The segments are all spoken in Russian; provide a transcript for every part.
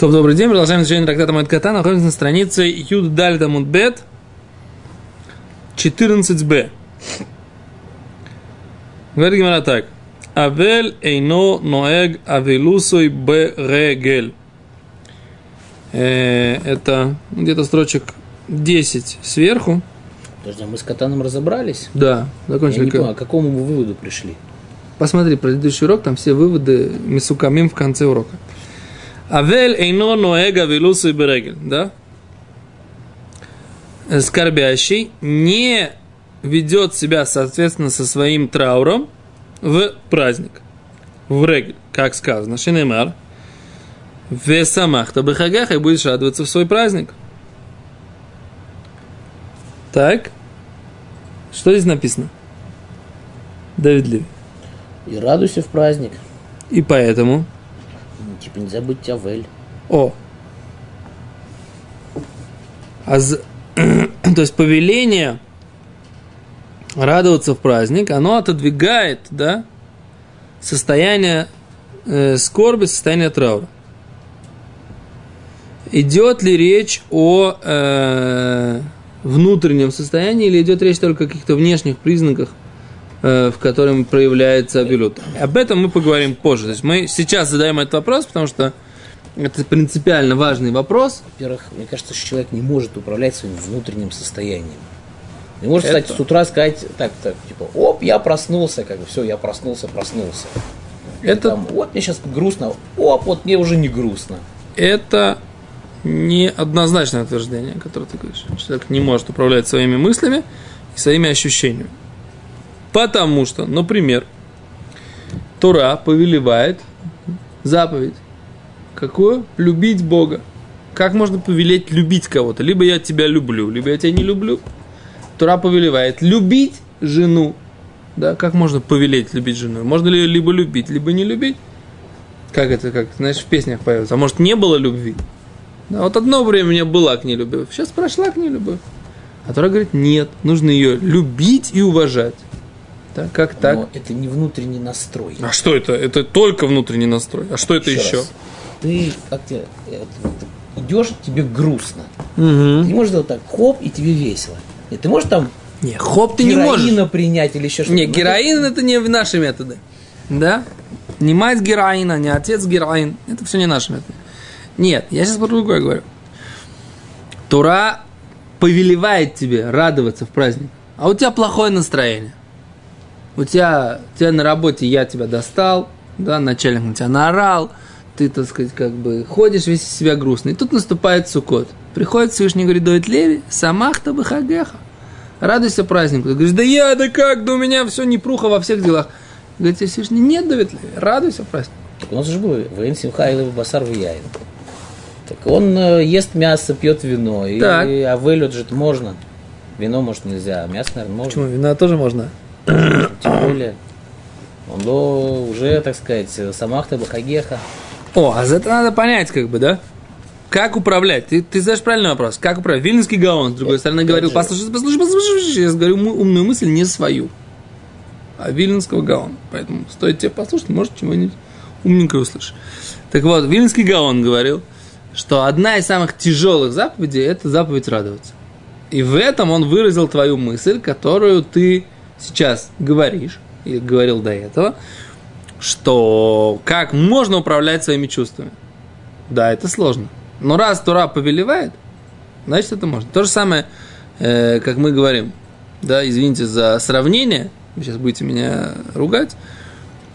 Топ, добрый день. Продолжаем изучение трактата Моэд Ката. Находимся на странице Юд Дальда Мудбет 14б. Говорит Гимара так. Авель эйно ноэг авелусой б регель. Э, Это где-то строчек 10 сверху. Подожди, а мы с Катаном разобрались? Да, Я закончили. не как- понял, а к какому мы выводу пришли? Посмотри предыдущий урок, там все выводы Мисукамим в конце урока. Авель эйно ноэга велусу и берегель, да? Скорбящий не ведет себя, соответственно, со своим трауром в праздник, в регель, как сказано, Шинемар. В самахта бехагах и будешь радоваться в свой праздник. Так. Что здесь написано? Давид Леви. И радуйся в праздник. И поэтому Ну, Типа не забудь Авель. О. А з- То есть повеление радоваться в праздник, оно отодвигает, да, состояние э, скорби, состояние траура. Идет ли речь о э, внутреннем состоянии или идет речь только о каких-то внешних признаках, в котором проявляется абилют? Об этом мы поговорим позже. То есть мы сейчас задаем этот вопрос, потому что это принципиально важный вопрос. Во-первых, мне кажется, что человек не может управлять своим внутренним состоянием. Не может Это- встать с утра сказать, так, так, типа, оп, я проснулся, как бы, все, я проснулся, проснулся. Это, Там, вот мне сейчас грустно, оп, вот мне уже не грустно. это неоднозначное утверждение, которое ты говоришь. Человек не может управлять своими мыслями и своими ощущениями. Потому что, например, Тора повелевает заповедь. Какую? Любить Бога. Как можно повелеть любить кого-то? Либо я тебя люблю, либо я тебя не люблю. Тора повелевает любить жену. Да, как можно повелеть любить жену? Можно ли ее либо любить, либо не любить? Как это, как, знаешь, в песнях поется. А может, не было любви? Да, вот одно время у меня была к ней любовь, сейчас прошла к ней любовь. А Тора говорит, нет, нужно ее любить и уважать. Да, как так? Но это не внутренний настрой. А что это? Это только внутренний настрой. А что это еще? раз. Ты как тебе э, ты идешь, тебе грустно. Мгм. Ты не можешь сделать так, хоп, и тебе весело. Нет, ты можешь там Не, хоп, ты не героина можешь. принять или еще что-то. Не, Ну, героин это не наши методы. Да? Не мать героина, не отец героин. Это все не наши методы. Нет, я сейчас про другое говорю. Тура повелевает тебе радоваться в праздник, а у тебя плохое настроение. У тебя, у тебя на работе я тебя достал, да, начальник на тебя наорал, ты, так сказать, как бы ходишь весь из себя грустный. И тут наступает Сукот. Приходит Всевышний и говорит, Доид Леви, самахта бахагеха. Радуйся празднику. Ты говоришь, да я, да как, да у меня все непруха во всех делах. Говорит тебе Всевышний, нет, Давид Леви, радуйся празднику. У нас же было Вейн Симха или Басар Яин. Так он э, ест мясо, пьет вино. И, Так. а вылет же можно. Вино, может, нельзя, а мясо, наверное, можно. Почему? Вина тоже можно. Тем более. Он до, уже, так сказать, самахта бахагеха. О, а за это надо понять, как бы, да? Как управлять? Ты, ты задаешь правильный вопрос. Как управлять? Вильнинский Гаон, с другой стороны, говорил, послушай, послушай, послушай, я говорю умную мысль не свою, а Вильнинского Гаона. Поэтому стоит тебе послушать, может, чего-нибудь умненькое услышишь. Так вот, Вильнинский Гаон говорил, что одна из самых тяжелых заповедей – это заповедь радоваться. И в этом он выразил твою мысль, которую ты сейчас говоришь, или говорил до этого, что как можно управлять своими чувствами. Да, это сложно. Но раз Тура повелевает, значит это можно. То же самое, э, как мы говорим, да, извините за сравнение, вы сейчас будете меня ругать,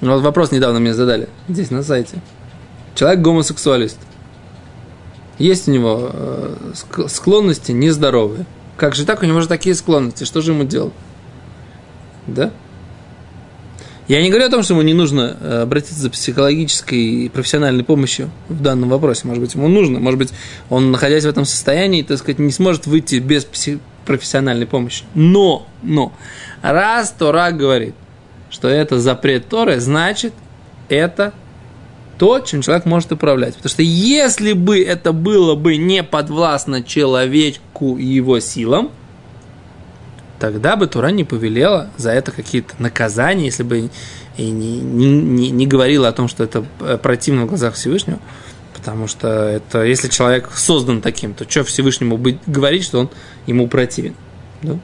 но вот вопрос недавно мне задали, здесь на сайте. Человек гомосексуалист. Есть у него э, ск- склонности нездоровые. Как же так, у него же такие склонности, что же ему делать? Да? Я не говорю о том, что ему не нужно э, обратиться за психологической и профессиональной помощью в данном вопросе. Может быть, ему нужно. Может быть, он, находясь в этом состоянии, так сказать, не сможет выйти без пси- профессиональной помощи. Но, но, раз Тора говорит, что это запрет Торы, значит, это то, чем человек может управлять. Потому что если бы это было бы не подвластно человеку и его силам, тогда бы Тура не повелела за это какие-то наказания, если бы и не, не, не, говорила о том, что это э, противно в глазах Всевышнего. Потому что это, если человек создан таким, то что Всевышнему быть, говорить, что он ему противен? Да?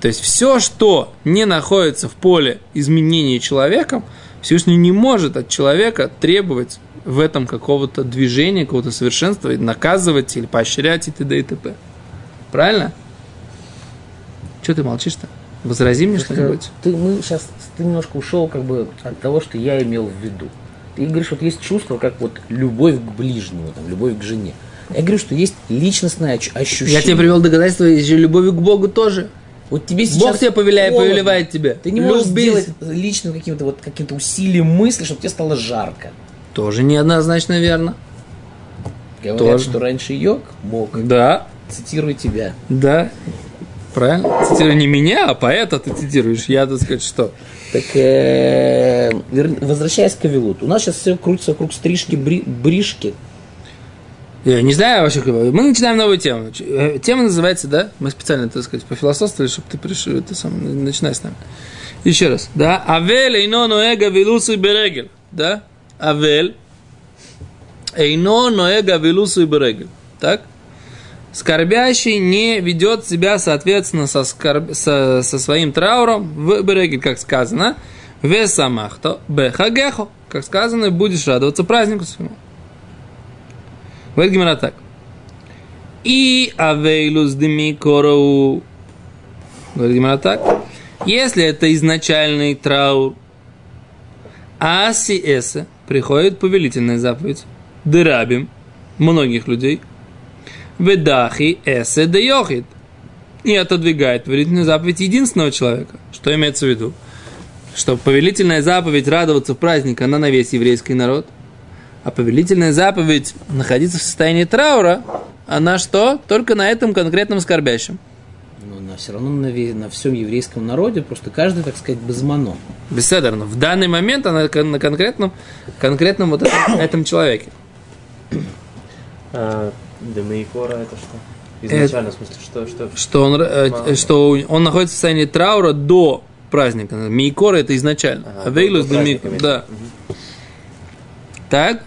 То есть все, что не находится в поле изменения человеком, Всевышний не может от человека требовать в этом какого-то движения, какого-то совершенства, наказывать или поощрять и т.д. и т.п. Правильно? Что ты молчишь-то? Возрази мне что-нибудь. Ты, мы сейчас, ты немножко ушел как бы от того, что я имел в виду. Ты говоришь, вот есть чувство, как вот любовь к ближнему, там, любовь к жене. Я говорю, что есть личностное ощущение. Я тебе привел доказательство, еще любовь к Богу тоже. Вот тебе сейчас Бог тебе повеляет, холодно. повелевает тебе. Ты не можешь Любить. сделать личным каким-то вот каким-то усилием мысли, чтобы тебе стало жарко. Тоже неоднозначно верно. Говорят, Тоже. что раньше йог мог. Да, Цитирую тебя. да. Правильно? Цитируй не меня, а поэта ты цитируешь. Я, так сказать, что? Так, э, возвращаясь к Авилуту. У нас сейчас все крутится вокруг стрижки, бри- бришки. Я не знаю вообще, мы начинаем новую тему. Э, Тема называется, да, мы специально, так сказать, пофилософствовали, чтобы ты пришел, ты сам, начинай с нами. Еще раз, да, Авель эйно ноэга вилусу и берегель, да, Авель эйно ноэга вилусу и берегель, так, Скорбящий не ведет себя, соответственно, со, скорб... со, со своим трауром в берегель, как сказано, в самахто бехагехо, как сказано, будешь радоваться празднику своему. Говорит так. И авейлус деми короу. Говорит так. Если это изначальный траур, аси приходит повелительная заповедь, дырабим, многих людей, ведахи эсе де йохид, и отодвигает повелительную заповедь единственного человека. Что имеется в виду? Что повелительная заповедь радоваться в праздник, она на весь еврейский народ, а повелительная заповедь находиться в состоянии траура, она что? Только на этом конкретном скорбящем. Но на, все равно на, ве- на всем еврейском народе просто каждый, так сказать, безмано. Беседерно. В данный момент она на конкретном, конкретном вот этом, этом человеке. Демейкора это что? Изначально, в смысле, что, что? Что он, э, что он находится в состоянии траура до праздника. Мейкора это изначально. Ага, А Вейлус до Мейкора. Да. Так?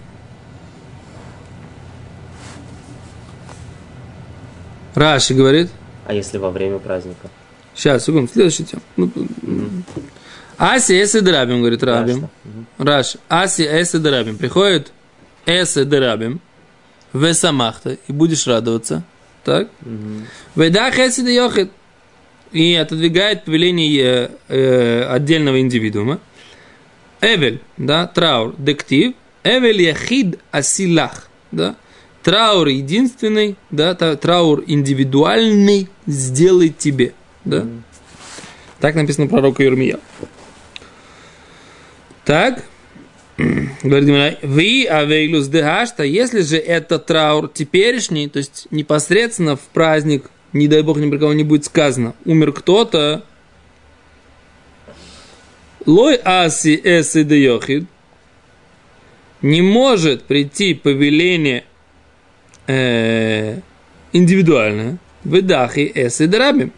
Раши говорит. А если во время праздника? Сейчас, секунду, следующая тема. Ну, Аси эсы драбим, говорит Рабим. Раш. Аси эсы драбим. Приходит эсы драбим. В самахта. И будешь радоваться. Так? Эсы де йохид. И отодвигает повеление э, э, отдельного индивидуума. Эвель, да, траур, дектив. Эвель яхид асилах, да. Траур единственный, да, траур индивидуальный сделай тебе, да. Так написано пророку Юрмия. Так, говорит Гимара, вы авейлус дehашта, если же это траур теперешний, то есть непосредственно в праздник, не дай бог ни про кого не будет сказано, умер кто-то, лой аси эсы де йохид, не может прийти повеление э, индивидуальное, в дахи эсы драбим,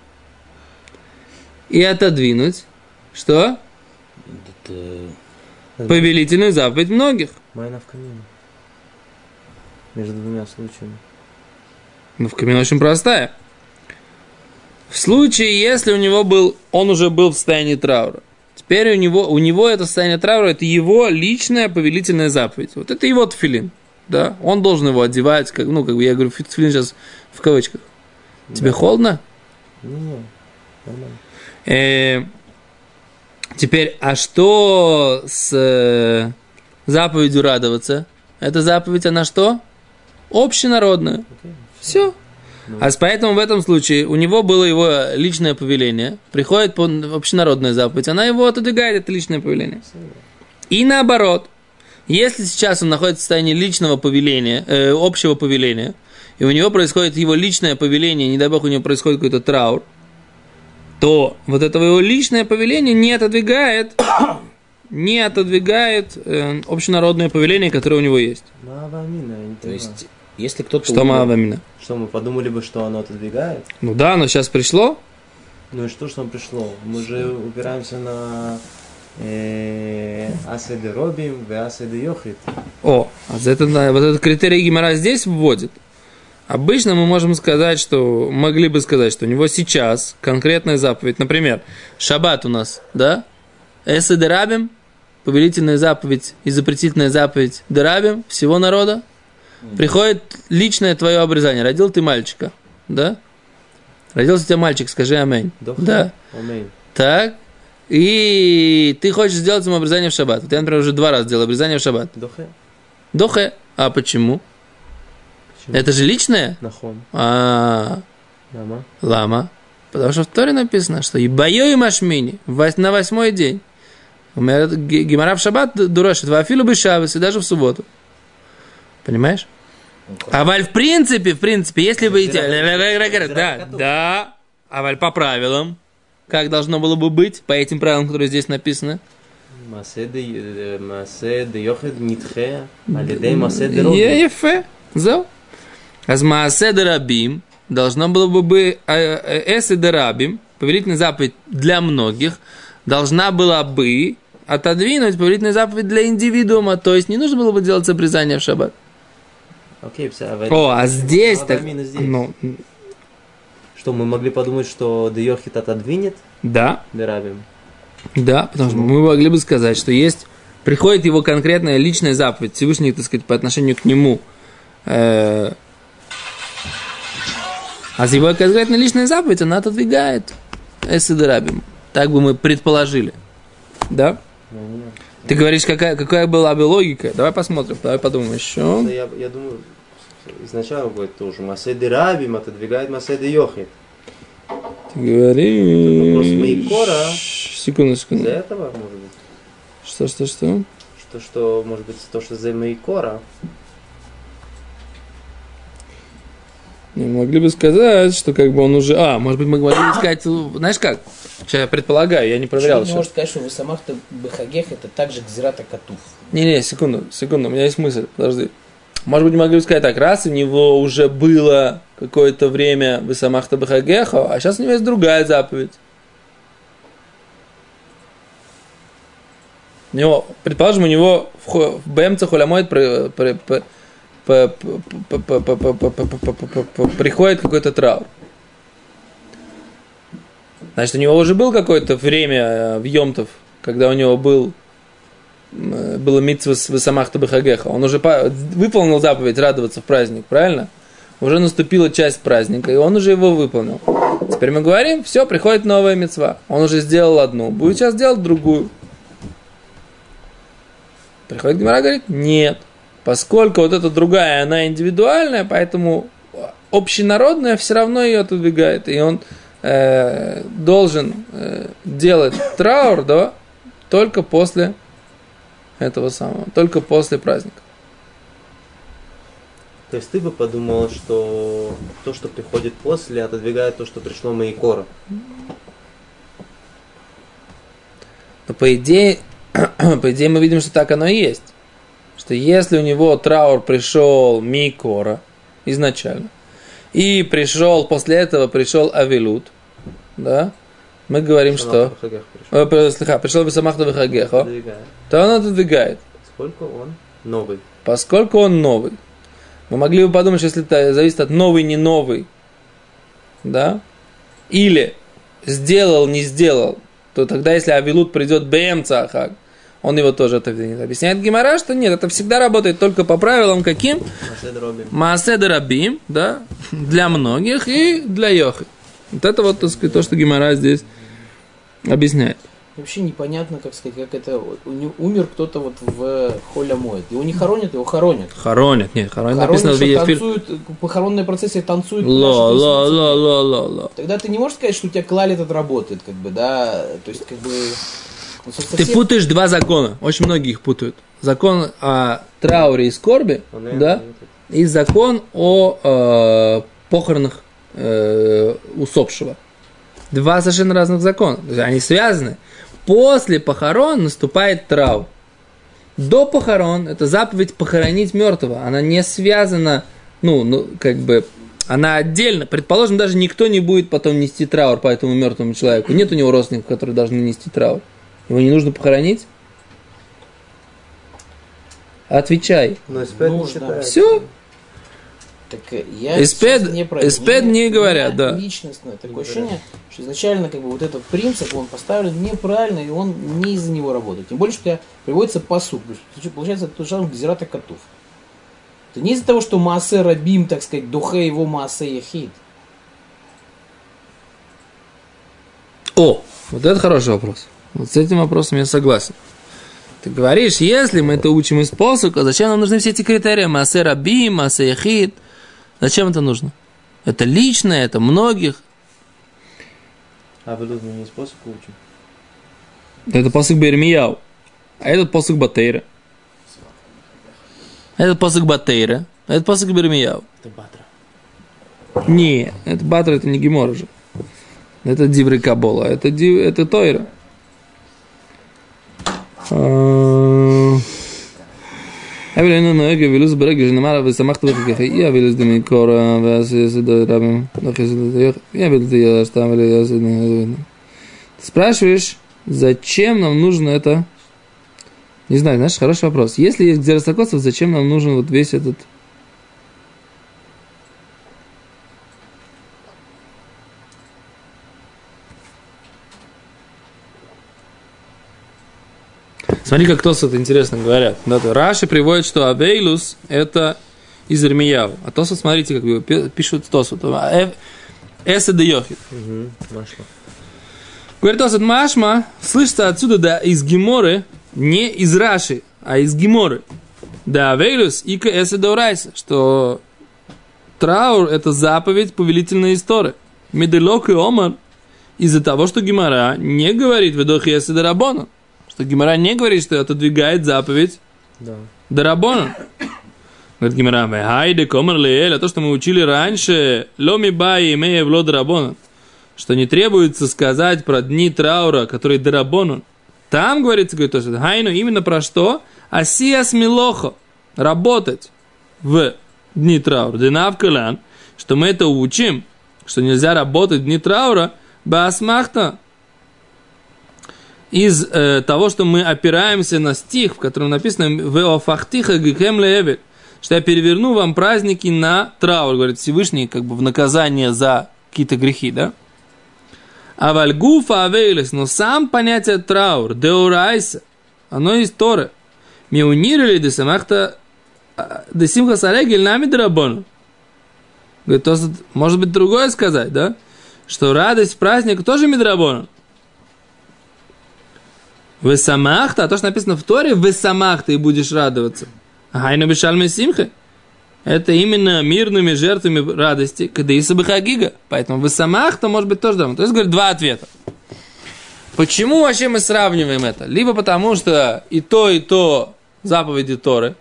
и отодвинуть, что? Это, Повелительную заповедь многих. Майна в камине. Между двумя случаями. Ну, в камин очень простая. В случае, если у него был, он уже был в состоянии траура, теперь у него, у него это состояние траура, это его личная повелительная заповедь. Вот это его тфилин, да, он должен его одевать, как, ну, как бы я говорю, тфилин сейчас в кавычках. Тебе Да. холодно? Не-не, нормально. Теперь, а что с э, заповедью радоваться? Эта заповедь, она что? Общенародная. Все. А поэтому в этом случае у него было его личное повеление, приходит общенародная заповедь, она его отодвигает, это личное повеление. И наоборот, если сейчас он находится в состоянии личного повеления, э, общего повеления, и у него происходит его личное повеление, не дай бог у него происходит какой-то траур, то вот этого его личное повеление не отодвигает, не отодвигает э, общенародное повеление, которое у него есть. То есть, если кто-то... Что Маавамина? Что, мы подумали бы, что оно отодвигает? Ну да, но сейчас пришло. Ну и что, что пришло? Мы же упираемся на э, Асады Робим, Асады Йохит. О, а за это, вот этот критерий Гимара здесь вводит. Обычно мы можем сказать, что могли бы сказать, что у него сейчас конкретная заповедь. Например, шаббат у нас, да? Эсэ дерабим, повелительная заповедь и запретительная заповедь дерабим всего народа. Приходит личное твое обрезание. Родил ты мальчика, да? Родился у тебя мальчик, скажи аминь. Да. Аминь. Так. И ты хочешь сделать ему обрезание в шаббат. Вот я, например, уже два раза делал обрезание в шаббат. Дохе. Дохе. А почему? Это же личное? Нахон. А. Лама. Лама. Потому что в Торе написано, что и бою и машмини на восьмой день. У меня Гимара в шаббат дурошит, вафилу бы шабас, и даже в субботу. Понимаешь? А валь в принципе, в принципе, если бы... Да, да. А валь по правилам, как должно было бы быть, по этим правилам, которые здесь написаны? Масе де э, йохед нитхе, алидей масе де Азмааседарабим должно было бы э, э, Эсе Дарабим, повелительная заповедь для многих, должна была бы отодвинуть повелительный заповедь для индивидуума, то есть не нужно было бы делать обрезание в шаббат. Okay, а О, а здесь ну, а так... Здесь. Ну, что, мы могли подумать, что Дейохит отодвинет? Да. Дерабим. Да, потому что мы могли бы сказать, что есть... Приходит его конкретная личная заповедь, Всевышний, так сказать, по отношению к нему, э, а с его конкретная личная заповедь, она отодвигает эсы дарабим. Так бы мы предположили. Да? Ты говоришь, какая, какая была бы логика? Давай посмотрим, давай подумаем еще. Я, я думаю, изначально будет тоже. Масе Дерабим отодвигает Масе Диохит. Ты говоришь... Вопрос Мейкора. Секунду, секунду. Из-за этого, может быть? Что, что, что? Что, что, может быть, то, что за Мейкора. Не, могли бы сказать, что как бы он уже... А, может быть, мы могли бы сказать... Знаешь как? Сейчас я предполагаю, я не проверял еще. может сказать, что вы самах-то Бехагех это также Гзирата Катув. Не-не, секунду, секунду, у меня есть мысль, подожди. Может быть, могли бы сказать так, раз у него уже было какое-то время в Исамахта Бахагеха, а сейчас у него есть другая заповедь. У него, предположим, у него в, хо- в приходит какой-то траур. Значит, у него уже был какое-то время в Йомтов, когда у него был было митцва с Высамахта Бахагеха. Он уже выполнил заповедь радоваться в праздник, правильно? Уже наступила часть праздника, и он уже его выполнил. Теперь мы говорим, все, приходит новая мецва. Он уже сделал одну, будет сейчас делать другую. Приходит Гимара, говорит, нет. Поскольку вот эта другая, она индивидуальная, поэтому общенародная все равно ее отодвигает. И он э, должен э, делать траур, да, только после этого самого, только после праздника. То есть ты бы подумал, что то, что приходит после, отодвигает то, что пришло Мейкора. Но по идее, по идее мы видим, что так оно и есть. Что если у него траур пришел Микора изначально, и пришел, после этого пришел Авилут, да, мы говорим, что... Бахагех пришел. Бесамахта Отодвигает. то он отодвигает, Сколько он? Новый. поскольку он новый. Мы могли бы подумать, что если это зависит от новый, не новый, да, или сделал, не сделал, то тогда, если Авилут придет БМ Цахак, он его тоже отодвинет. Объясняет Гимара, что нет, это всегда работает только по правилам каким? Масе Дробим. Маасе Дарабим, да, для многих и для Йохи. Вот это вот, так сказать, то, что Гимара здесь объясняет. Вообще непонятно, как сказать, как это... у него Умер кто-то вот в Холя моет. Его не хоронят, его хоронят. Хоронят, нет, хоронят Хоронят, написано в танцуют, похоронные процессы танцуют. Ло, ло, ло, ло, ло, ло. Тогда ты не можешь сказать, что у тебя клаль этот работает, как бы, да, то есть, как бы... ну, со- Ты совсем- путаешь два закона. Очень многие их путают. Закон о трауре и скорби, Он, да, и закон о э, похоронах э, усопшего. Два совершенно разных закона. Они связаны. После похорон наступает траур. До похорон это заповедь похоронить мертвого. Она не связана, ну, ну, как бы, она отдельно. Предположим, даже никто не будет потом нести траур по этому мертвому человеку. Нет у него родственников, которые должны нести траур. Его не нужно похоронить? Отвечай. Но эспед не Нужно. Все. Так э, я Эспед- сейчас не про эспед не говорят, да. Личностное такое ощущение, что изначально как бы вот этот принцип, он поставлен неправильно, и он не из-за него работает. Тем более, что тебя приводится посуд. Есть, Получается, это тот же самый Гзирата котов. Это не из-за того, что Маасе Рабим, так сказать, Духе его Маасе Яхид. О, вот это хороший вопрос. Вот с этим вопросом я согласен. Ты говоришь, если мы это учим из посука, зачем нам нужны все эти критерии? Масе раби, масе яхид. Зачем это нужно? Это личное, это многих. А вы мы не способ учим. Это посук Бермияу. А этот посук Батейра. Этот посук Батейра. А этот посук Бермияу. Это батра. Не, это Батра, это не Гемор же. Это Дивры Кабола, это, див, это Тойра. А, אבל אינו נוהג אבילוס ברגע שנאמר ושמחת בחגיך אי אבילוס דמי קורא ואז יסד רבים לא חסד אי אבילוס די סתם ולא יסד Ты спрашиваешь, зачем нам нужно это? Не знаю, знаешь, хороший вопрос. Если есть Гзеросокосов, зачем нам нужен вот весь этот Смотри, как Тосот интересно говорят. Да, то Раши приводит, что Авейлус – это из Ирмияу. А Тосот, смотрите, как его пи- пишут Тосот. Эсе де Йохид. Угу, нашло. Говорит Тосот, Машма слышится отсюда, да, из Геморы, не из Раши, а из Геморы. Да, Авейлус и Эсе де Урайса, что траур – это заповедь повелительной истории. Меделок и Омар из-за того, что Гемора не говорит «Ведох Эсе де Рабона», что Гемора не говорит, что отодвигает заповедь Да. Дарабона. Говорит Гимара, хайде комар а то, что мы учили раньше, ломи бай имея в ло дарабона, что не требуется сказать про дни траура, которые дарабона. Там говорится, говорит, то, что хайну именно про что? Асиас милохо, работать в дни траура. Динавкалян, что мы это учим, что нельзя работать в дни траура, басмахта, из э, того, что мы опираемся на стих, в котором написано «Веофахтиха гикем леэвель», что я переверну вам праздники на траур, говорит Всевышний, как бы в наказание за какие-то грехи, да? А вальгуфа авейлес, но сам понятие траур, деурайса, оно из Торы. Миунирили десамахта десимха сарегель нами драбону. Говорит, может быть другое сказать, да? Что радость праздника тоже мидрабону. Весамахта, а то, что написано в Торе, весамахта и будешь радоваться. Хайна бешальме симха. Это именно мирными жертвами радости, когда и сабахагига. Поэтому весамахта может быть тоже дома. То есть, говорит, два ответа. Почему вообще мы сравниваем это? Либо потому, что и то, и то заповеди Торы,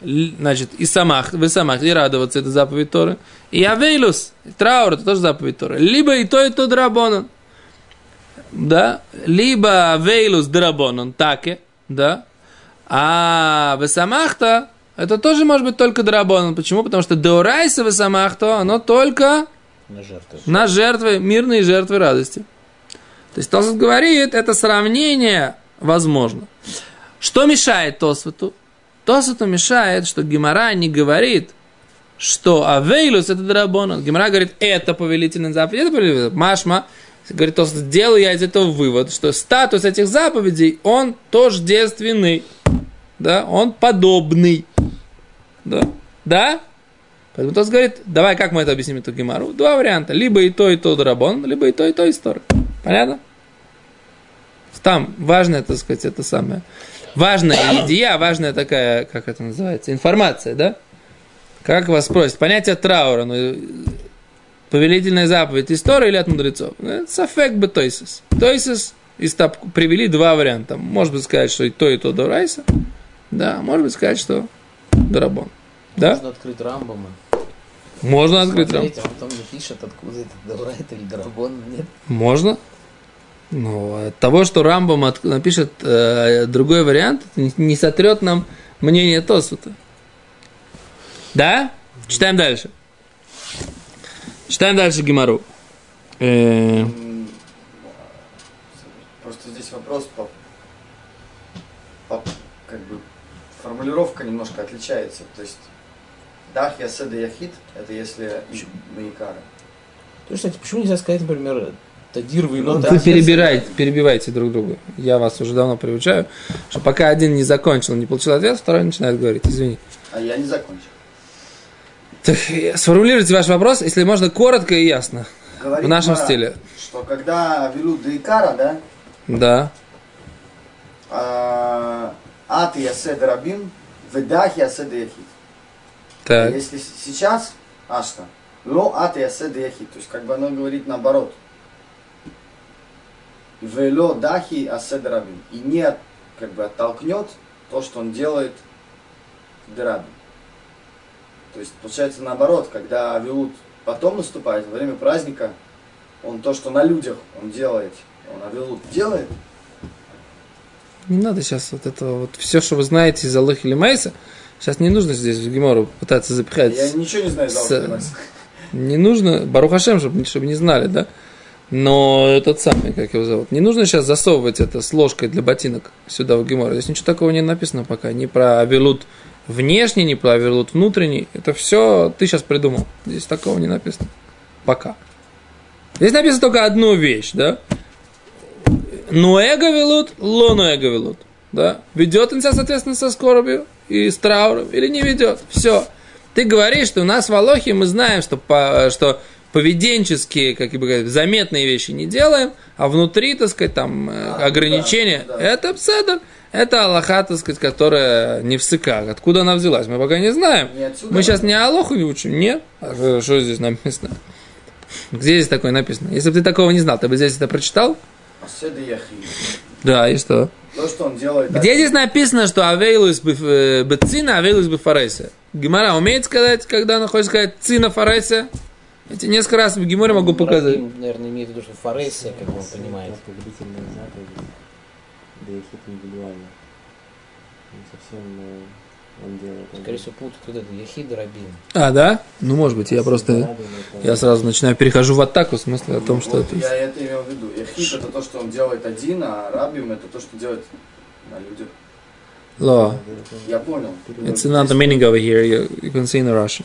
значит, и самах, вы самах, и радоваться, это заповедь Торы, и авейлус, траур, это тоже заповедь Торы. Либо и то, и то драбонан да, либо вейлус драбонон таке, да, а весамахта, это тоже может быть только драбонон. Почему? Потому что деорайса весамахта, оно только На жертву. на жертвы, мирные жертвы радости. То есть Тосфот говорит, это сравнение возможно. Что мешает Тосфоту? Тосфоту мешает, что Гемора не говорит, что Авейлус это драбонан. Гемора говорит, это повелительный заповедь, это повелительный заповедь. Машма, говорит Тосфот, сделал я из этого вывод, что статус этих заповедей, он тождественный. Да, он подобный. Да? Да? Поэтому Тос говорит, давай, как мы это объясним, эту гемару? Два варианта. Либо и то, и то драбон, либо и то, и то история. Понятно? Там важная, так сказать, это самое. Важная идея, важная такая, как это называется, информация, да? Как вас спросят? Понятие траура, ну, повелительная заповедь истории или от мудрецов? Ну, Сафек бы тойсис. Тойсис из тап- привели два варианта. Может быть сказать, что и то, и то до райса. Да, может быть сказать, что дарабон. Да? Можно открыть Рамбама. Можно открыть рам. Смотреть, а он там не пишет, откуда это Даврайт или Драбон. Нет. Можно. Но от того, что Рамбам от- напишет э, другой вариант, не, сотрет нам мнение Тосфота. Да? Читаем дальше. Читаем дальше Гимару. Э. Просто здесь вопрос по, по как бы формулировка немножко отличается. То есть Дах Яседа Яхид это если Маикара. То есть, почему нельзя сказать, например, Тадир вы ну, Вы перебираете, перебиваете друг друга. Я вас уже давно приучаю, что пока один не закончил, не получил ответ, второй начинает говорить. Извини. А я не закончил. Так, э, сформулируйте ваш вопрос, если можно коротко и ясно. Говорит В нашем Гмара, стиле. Что когда велут до Икара, да, Да. а, Ат Ясед Рабим, Ведах Ясед Яхид. Так. Если сейчас, а что? Ло Ат Ясед Яхид. То есть как бы оно говорит наоборот. Вело Дахи Асед Рабим. И не как бы оттолкнет то, что он делает Дерабим. То есть получается наоборот, когда Авилут потом наступает, во время праздника, он то, что на людях он делает, он Авилут делает, Не надо сейчас вот этого вот все, что вы знаете из Аллаха или Майса, сейчас не нужно здесь в Гемору пытаться запихать. я ничего не знаю с- Алхимас. Не нужно, Барухашем, чтобы, чтобы не знали, да? Но этот самый, как его зовут, не нужно сейчас засовывать это с ложкой для ботинок сюда в Гемор. Здесь ничего такого не написано пока. Ни про авилут внешний, ни про авилут внутренний. Это все ты сейчас придумал. Здесь такого не написано. Пока. Здесь написано только одну вещь, да? Ноэга велут, ло ноэга велут. Да? Ведет он себя, соответственно, со скорбью и с трауром или не ведет. Все. Ты говоришь, что у нас в Алохе мы знаем, что, по, что поведенческие, как бы заметные вещи не делаем, а внутри, так сказать, там э, А, ограничения, да, да. это пседер, это Аллаха, так сказать, которая не в сыках. Откуда она взялась, мы пока не знаем. Не? Мы сейчас не Алоху учим, нет? А что, здесь написано? Где здесь такое написано? Если бы ты такого не знал, ты бы здесь это прочитал? Да, и что? То, что он делает... Где здесь написано, что авейлус бецина, авейлус бефареса? Гимара умеет сказать, когда она хочет сказать цина фареса? Я тебе несколько раз в Гиморе могу показать. Рабим, наверное, имеет в виду, что Форесия, как он понимает. Да их это индивидуально. Не совсем э, он делает. он Скорее всего, путают вот это Яхид и Рабим. А, да? Ну, может быть, я просто... Рабин это- Я сразу начинаю, перехожу в атаку, в смысле о том, что Вот это... Я это имел в виду. Яхид это то, что он делает один, а Рабим это то, что делает на людях. Ло. Я понял. It's not the meaning over here, you, you can see in the Russian.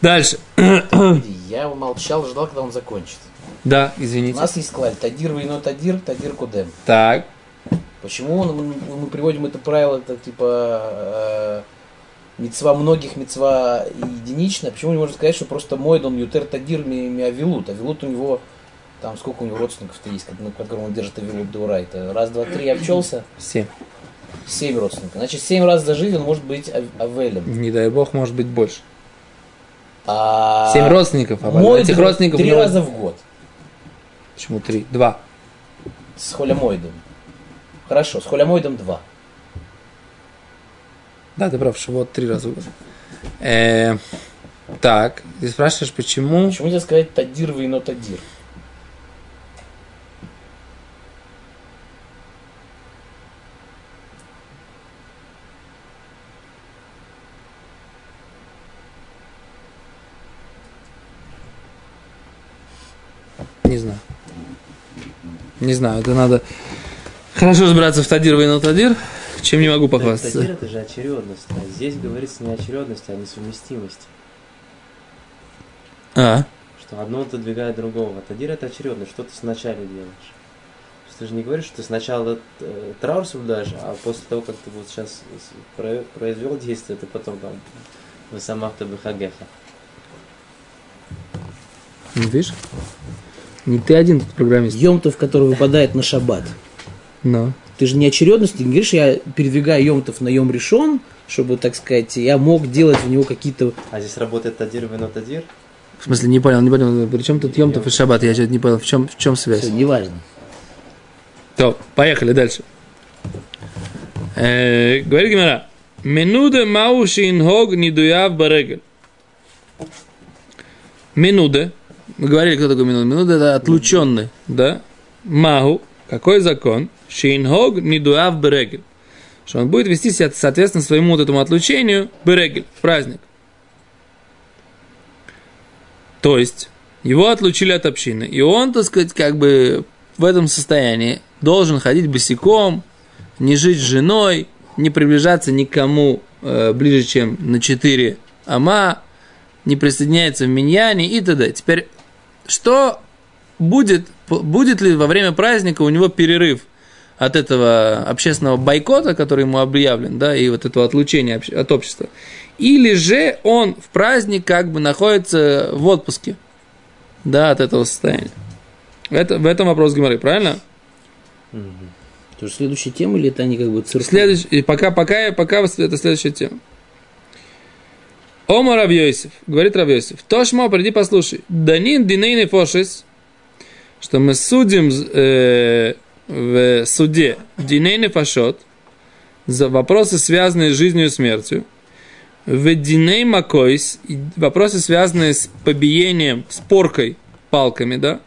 Дальше. Я молчал, ждал, когда он закончит. Да, У извините. нас есть клаль Тадир вино Тадир, Тадир Кудем. Так. Почему мы, мы приводим это правило, это типа э, мецва многих, мецва единичная. Почему не можно сказать, что просто мой он ютер Тадир ми, ми авилут. Авилут у него, там сколько у него родственников-то есть, как- на котором он держит авилут дура. Это раз, два, три, обчелся, Семь. семь родственников. Значит, семь раз за жизнь он может быть ав- авелем. Не дай бог, может быть больше. А Семь родственников, а мой этих родственников... у три него- раза в год Почему три? Два. с холямойдом. Хорошо, с холямойдом два. Да, ты прав, что вот три раза в год. Э, так, ты спрашиваешь, почему? Почему нельзя сказать Тадир вино Тадир? Не знаю. Не знаю, это надо хорошо разбираться в Тадир и Тадир, чем не могу Тадир похвастаться. это же очередность. А здесь говорится не о очередности, а о несовместимости. А, Что одно отодвигает другого. Тадир это очередность, что ты сначала делаешь. Ты же не говоришь, что ты сначала э, траур соблюдаешь, а после того, как ты вот сейчас произвел действие, ты потом там в самах хагеха. ну, видишь? Не ты один тут программист. Йомтов, который выпадает на шаббат. Но. Ты же не очередность, ты не говоришь, я передвигаю Йомтов на Йом решен, чтобы, так сказать, я мог делать в него какие-то... А здесь работает тадир, вино тадир. В смысле, не понял, не понял. При чем тут Йомтов и Шаббат? Я сейчас не понял, в чем, в чем связь? Все, неважно. То, поехали дальше. Э, говорит Гимара. Минуде маушин хог нидуяв барегель. Минуде. Мы говорили, кто такой минуде. Минуде это отлученный, да? Магу. Какой закон? Шинхог нидуяв барегель. Что он будет вести себя соответственно своему вот этому отлучению берегель, в праздник. То есть, его отлучили от общины, и он, так сказать, как бы в этом состоянии должен ходить босиком, не жить с женой, не приближаться никому э, ближе, чем на 4 ама, не присоединяется в миньяне и т.д. Теперь, что будет, будет ли во время праздника у него перерыв от этого общественного бойкота, который ему объявлен, да, и вот этого отлучения от общества, или же он в праздник как бы находится в отпуске, да, от этого состояния. Это, в этом вопрос Гимары, правильно? То есть следующая тема или это они как бы цирк? Следующий, пока, пока, пока это следующая тема. Ома Равьёйсев, говорит Равьёйсев, Тошмо, приди послушай. Данин динейный фошис, что мы судим э, в суде динейный фашот за вопросы, связанные с жизнью и смертью. В диней макойс, вопросы, связанные с побиением, с поркой палками, да.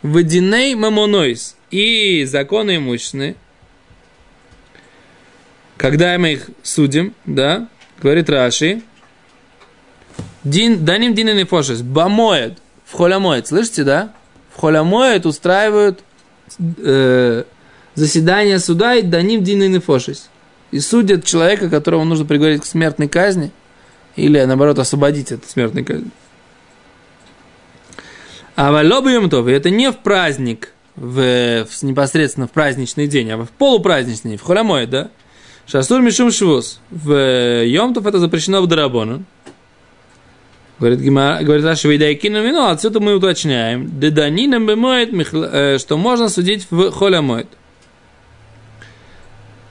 В диней мамонойс, и законы имущественные, когда мы их судим, да, говорит Раши, Дин, даним дин и фошес, бамоет, в холямоет, слышите, да? В холямоет устраивают э, заседание суда и даним дин и фошес. И судят человека, которого нужно приговорить к смертной казни, или, наоборот, освободить от смертной казни. А валобием то, это не в праздник, в, в, непосредственно в праздничный день, а в полупраздничный, в холямой, да? Шасур мишум швус. В Йомтов это запрещено в Дарабону. Говорит, говорит Раша, Вейдайкину вино, отсюда мы уточняем, Деданином бемоет, э, что можно судить в холямоет.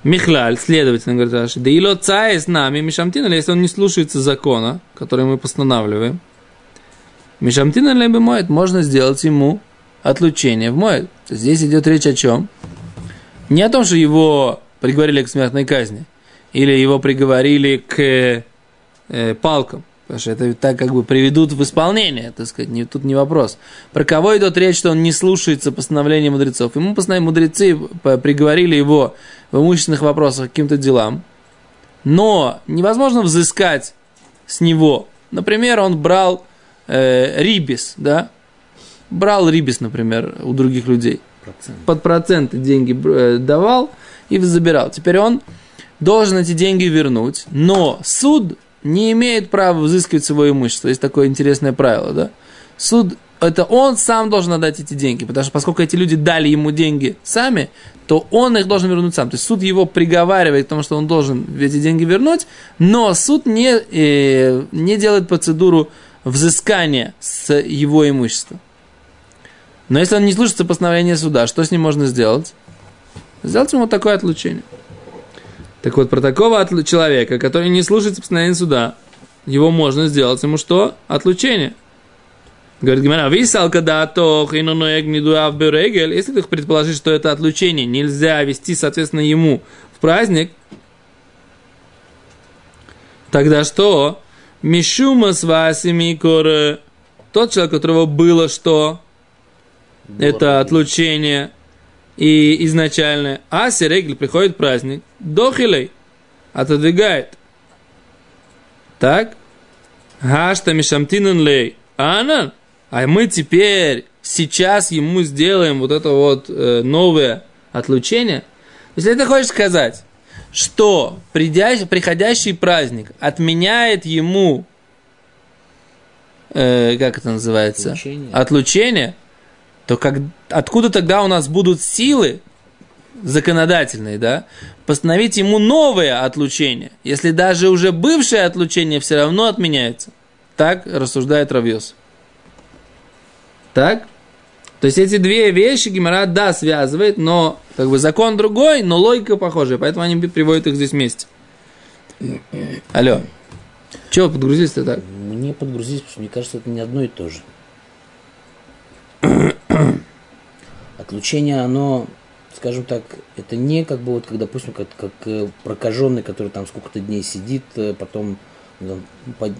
Михлаль, следовательно, говорит Раша, да ило цай с нами, Мишамтин, если он не слушается закона, который мы постанавливаем, Мишамтин или бемоет, можно сделать ему отлучение в моет. Здесь идет речь о чем? Не о том, что его приговорили к смертной казни, или его приговорили к э, палкам, потому что это так как бы приведут в исполнение, так сказать, не, тут не вопрос. Про кого идет речь, что он не слушается постановления мудрецов? Ему постановление мудрецы приговорили его в имущественных вопросах к каким-то делам, но невозможно взыскать с него. Например, он брал э, рибис, да, брал рибис, например, у других людей. Процент. Под проценты деньги э, давал и забирал. Теперь он должен эти деньги вернуть, но суд не имеет права взыскивать свое имущество. Есть такое интересное правило, да? Суд, это он сам должен отдать эти деньги, потому что поскольку эти люди дали ему деньги сами, то он их должен вернуть сам. То есть суд его приговаривает к тому, что он должен эти деньги вернуть, но суд не, э, не делает процедуру взыскания с его имущества. Но если он не слушается постановления суда, что с ним можно сделать? Сделать ему такое отлучение. Так вот, про такого человека, который не слушается постановления суда, его можно сделать ему что? Отлучение. Говорит Гимара, висал когда то берегель, если ты предположишь, что это отлучение нельзя вести, соответственно, ему в праздник, тогда что? Мишума с васими тот человек, у которого было что? это отлучение и изначальное. А Серегль приходит праздник, дохилей, отодвигает. Так? Гашта мишамтинан лей. Анан. А мы теперь, сейчас ему сделаем вот это вот э, новое отлучение. Если ты хочешь сказать, что придящий, приходящий праздник отменяет ему, э, как это называется, Отлучение. отлучение то как, откуда тогда у нас будут силы законодательные, да, постановить ему новое отлучение, если даже уже бывшее отлучение все равно отменяется. Так рассуждает Равьос. Так? То есть эти две вещи Гимара, да, связывает, но как бы закон другой, но логика похожая, поэтому они приводят их здесь вместе. Алло. Чего подгрузились-то так? Мне подгрузились, потому что мне кажется, это не одно и то же. Отлучение, оно, скажем так, это не как бы вот, как, допустим, как, как э, прокаженный, который там сколько-то дней сидит, э, потом, там,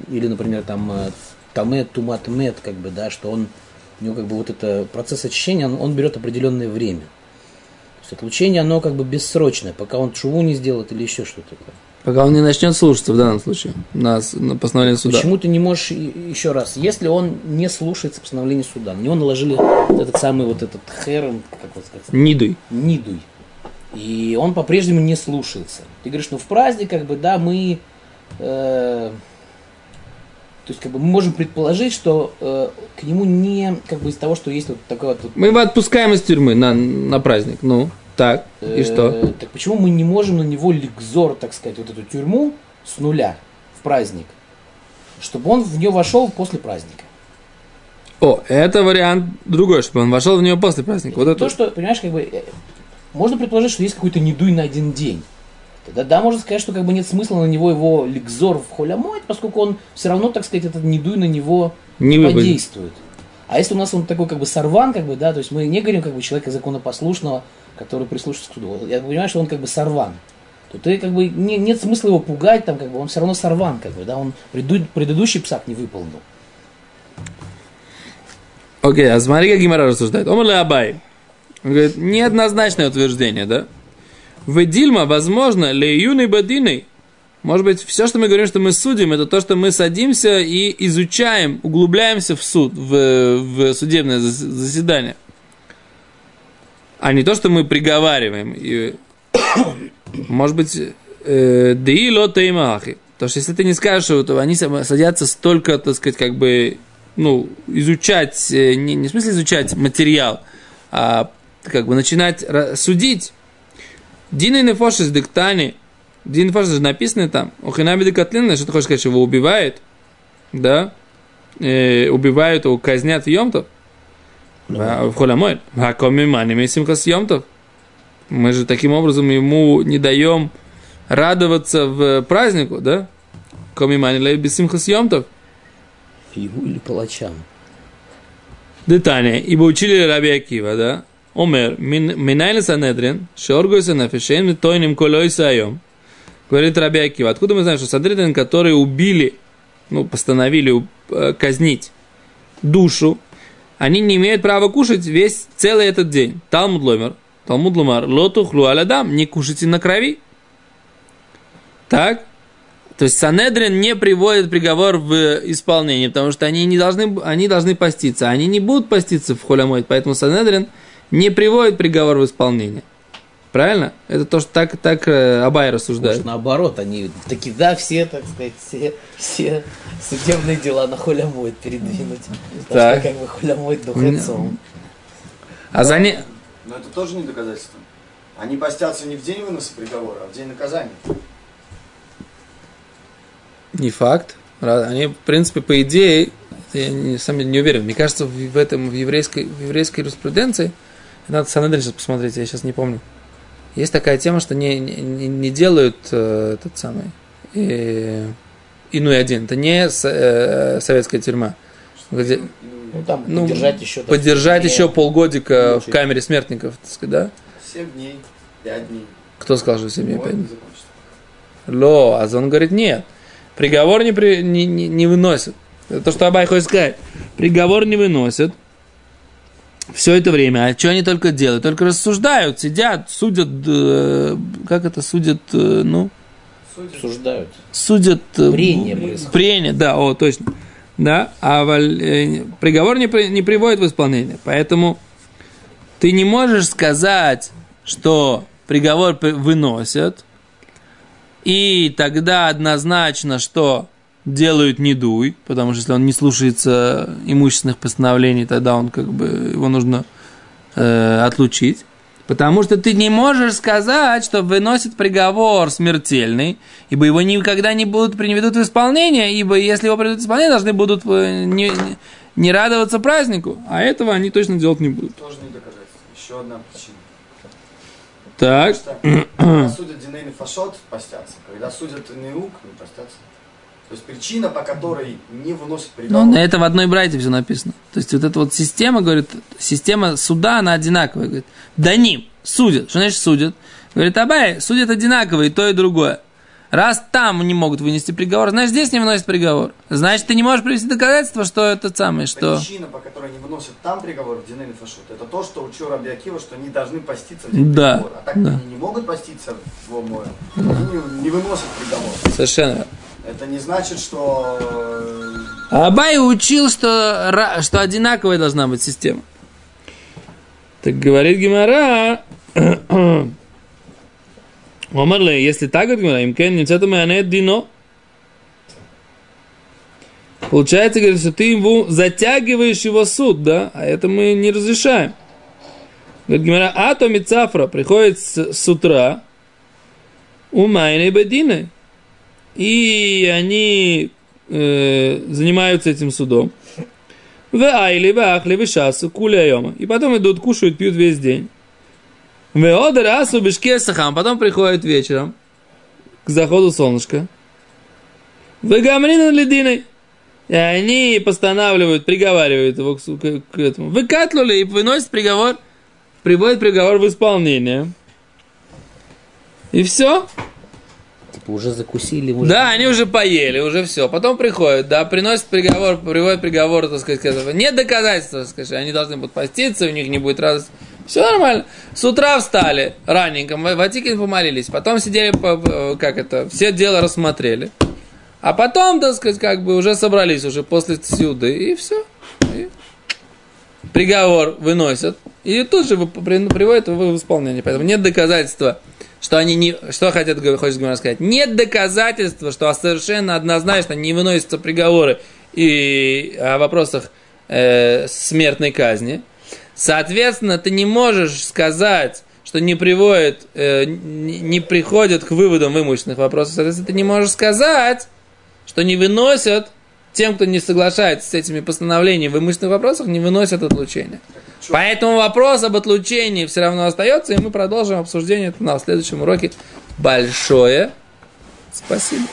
или, например, там э, тамет, тумат, как бы, да, что он, у него как бы вот это процесс очищения, он, он берет определенное время. То есть отлучение, оно как бы бессрочное, пока он шуву не сделает или еще что-то такое. Пока он не начнет слушаться в данном случае на, на постановление суда. Почему ты не можешь, еще раз, если он не слушается постановления суда, на него наложили этот самый вот этот херон, как вот сказать, Нидуй. нидуй. И он по-прежнему не слушается. Ты говоришь, ну в праздник, как бы, да, мы... э, то есть, как бы, мы можем предположить, что э, к нему не, как бы, из того, что есть вот такой вот... вот, Мы его отпускаем из тюрьмы на, на праздник. Ну, так, и э, что? Так почему мы не можем на него ликзор, так сказать, вот эту тюрьму с нуля в праздник? Чтобы он в нее вошел после праздника. О, это вариант другой, чтобы он вошел в нее после праздника. Вот это. То, что, понимаешь, как бы, э, можно предположить, что есть какой-то недуй на один день. Тогда да, можно сказать, что как бы нет смысла на него его ликзор в холямоид, поскольку он все равно, так сказать, этот недуй на него Не выпадет. подействует. А если у нас он такой как бы сорван, как бы, да, то есть мы не говорим как бы человека законопослушного, который прислушивается к суду. Я понимаю, что он как бы сорван. То ты как бы не, нет смысла его пугать, там как бы он все равно сорван, как бы, да, он преду- предыдущий псак не выполнил. Окей, а смотри, как Гимара рассуждает. Омар ле Абай. Он говорит, неоднозначное утверждение, да? В Дильма, возможно, ле юный бадиной, может быть, все, что мы говорим, что мы судим, это то, что мы садимся и изучаем, углубляемся в суд, в, в судебное зас- заседание. А не то, что мы приговариваем. И, может быть, э, деи лота и махи. Потому что если ты не скажешь, вот они садятся столько, так сказать, как бы, ну, изучать, э, не, не в смысле изучать материал, а как бы начинать судить. Дин и нефош из диктани, Дин и нефош же написано там, Охинаби декатлина, что ты хочешь сказать, что его убивают, да, Э, убивают его, казнят в Йомтов, в Холямой, а комимани мисимхас Йомтов. Мы же таким образом ему не даем радоваться в празднику, да? Комимани лей бисимхас Йомтов. Ему или палачам. Детание. Ибо учили Раби Акива, да? Омер, минайли санедрин, шоргуйся на фишейн, тойним колой сайом. Говорит Раби Акива. Откуда мы знаем, что санедрин, которые убили, ну, постановили э, казнить душу, они не имеют права кушать весь целый этот день. Талмуд ломер, Талмуд ломар, лоту алядам, не кушайте на крови. Так? То есть Санедрин не приводит приговор в исполнение, потому что они не должны, они должны поститься. Они не будут поститься в холямойт, поэтому Санедрин не приводит приговор в исполнение. Правильно? Это то, что так, так э, Абай рассуждает. Может, наоборот, они таки, да, все, так сказать, все, все судебные дела на холямойд передвинуть. Так. Так. Как бы холямойд духецом. А за не... Но это тоже не доказательство. Они постятся не в день выноса приговора, а в день наказания. Не факт. Они, в принципе, по идее, я не, сам не уверен. Мне кажется, в, в этом, в еврейской, в еврейской юриспруденции, надо Санедрин сейчас посмотреть, я сейчас не помню. Есть такая тема, что не, не, не делают э, этот самый э, Инуй один. Это не с- э, советская тюрьма. Где- Ну, там, Ну, поддержать еще. поддержать еще полгодика в камере смертников, так сказать, да? Семь дней, пять дней. Кто сказал, что семья Вот пять? и закончится. Ло, а он говорит, нет. Приговор не, при, не, не, не выносит. Это то, что Абай хочет сказать. Приговор не выносит. Все это время. А что они только делают? Только рассуждают, сидят, судят, э, как это судят, э, ну, Обсуждают. судят... э, Прения происходит. Прения, да, о, точно. Да, а э, приговор не, не приводит в исполнение. Поэтому ты не можешь сказать, что приговор при- выносят, и тогда однозначно, что делают недуй, потому что если он не слушается имущественных постановлений, тогда он как бы его нужно э, отлучить. Потому что ты не можешь сказать, что выносит приговор смертельный, ибо его никогда не будут приведут в исполнение, ибо если его приведут в исполнение, должны будут э, не, не радоваться празднику, а этого они точно делать не будут. Тоже не доказательство. Еще одна причина. Так, Потому что когда судят Динейн и Фашот, постятся. Когда судят Неук, не постятся. То есть причина, по которой не выносят но приговор. на это в одной брайте все написано. То есть вот эта вот система, говорит, система суда, она одинаковая. Говорит, да ним судят. Что значит судят? Говорит, Абай, судят одинаково и то, и другое. Раз там не могут вынести приговор, значит, здесь не выносят приговор. Значит, ты не можешь привести доказательство, что это самое, что... Причина, по которой не выносят там приговор в Динейн и Фашот, это то, что учил Раби Акива, что они должны поститься в день Да, приговора. А так да. они не могут поститься в Омоэ. Они не, не выносят приговор. Совершенно. Это не значит, что э, Абай учил, что, что одинаковая должна быть система. Так говорит Гимара, Омарле, если так, говорит, им кен анет дино. Получается, говорит, что ты ему затягиваешь его суд, да, а это мы не разрешаем. Говорит, Гимара, а то Мицафра приходит с, с утра, у Майны Бедины, и они э, занимаются этим судом. В айли, в ахли, в шасу, куля И потом идут, кушают, пьют весь день. В одерасу бешкесахам. Потом приходят вечером к заходу солнышка. В гамрина лединой. И они постанавливают, приговаривают его к, к, к этому. Выкатлюли и выносят приговор, приводят приговор в исполнение. И все. Типа уже закусили. Уже... Да, они уже поели, уже все. Потом приходят, да, приносят приговор, приводят приговор, так сказать. Нет доказательств, так сказать, они должны будут поститься, у них не будет радости. Все нормально. С утра встали раненько, в Ватикин помолились, потом сидели, как это, все дело рассмотрели. А потом, так сказать, как бы уже собрались уже после сюды, и все. И приговор выносят, и тут же приводят в исполнение. Поэтому нет доказательства что они не... Что хотят, хочет Гимара сказать? Нет доказательства, что совершенно однозначно не выносятся приговоры и о вопросах э, смертной казни. Соответственно, ты не можешь сказать, что не приводит, э, не, приходят к выводам имущественных вопросов. Соответственно, ты не можешь сказать, что не выносят тем, кто не соглашается с этими постановлениями в имущественных вопросах, не выносят отлучение. Поэтому вопрос об отлучении все равно остается, и мы продолжим обсуждение на следующем уроке. Большое спасибо.